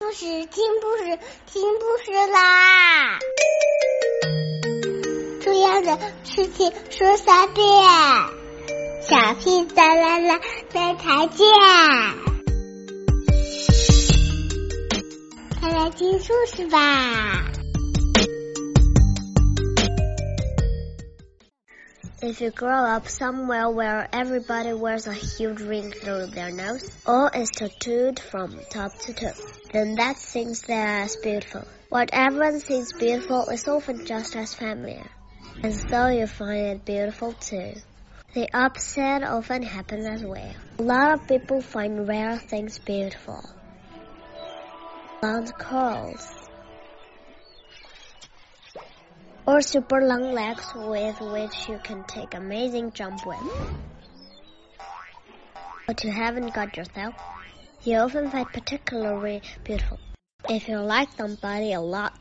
故事听故事听故事啦！重要的事情说三遍，小屁哒啦啦，再再见！快来听故事吧。If you grow up somewhere where everybody wears a huge ring through their nose, or is tattooed from top to toe, then that seems as beautiful. What everyone sees beautiful is often just as familiar, and so you find it beautiful too. The opposite often happens as well. A lot of people find rare things beautiful. Blonde curls, or super long legs with which you can take amazing jump with. But you haven't got yourself. You often find particularly beautiful if you like somebody a lot.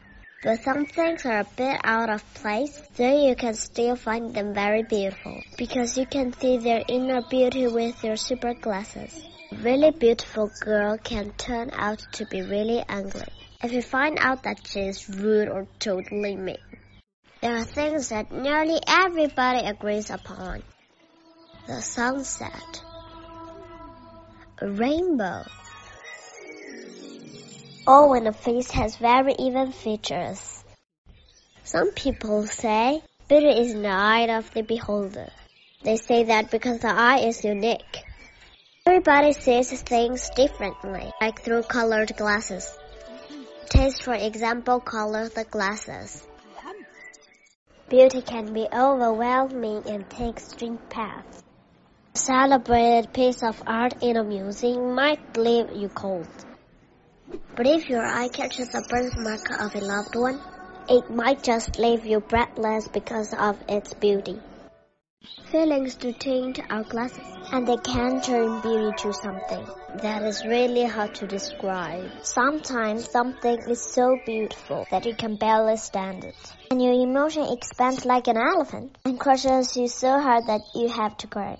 But some things are a bit out of place, so you can still find them very beautiful because you can see their inner beauty with your super glasses. A really beautiful girl can turn out to be really ugly if you find out that she is rude or totally mean. There are things that nearly everybody agrees upon. The sunset. A rainbow. Or when a face has very even features. Some people say beauty is in the eye of the beholder. They say that because the eye is unique. Everybody sees things differently, like through colored glasses. Taste, for example, colors the glasses. Beauty can be overwhelming and take strange paths. A celebrated piece of art in a museum might leave you cold. But if your eye catches a birthmark of a loved one, it might just leave you breathless because of its beauty. Feelings do taint our glasses, and they can turn beauty to something that is really hard to describe. Sometimes something is so beautiful that you can barely stand it. And your emotion expands like an elephant and crushes you so hard that you have to cry.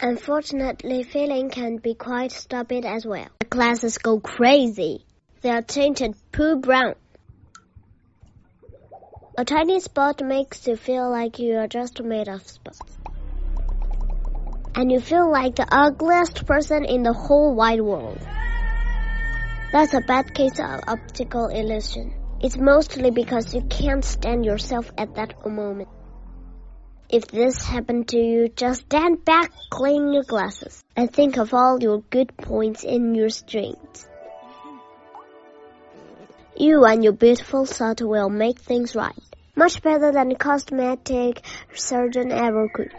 Unfortunately, feeling can be quite stupid as well. The glasses go crazy. They are tinted poo brown. A tiny spot makes you feel like you are just made of spots. And you feel like the ugliest person in the whole wide world. That's a bad case of optical illusion. It's mostly because you can't stand yourself at that moment. If this happened to you, just stand back, clean your glasses, and think of all your good points in your strengths. You and your beautiful thought will make things right. Much better than cosmetic surgeon ever could.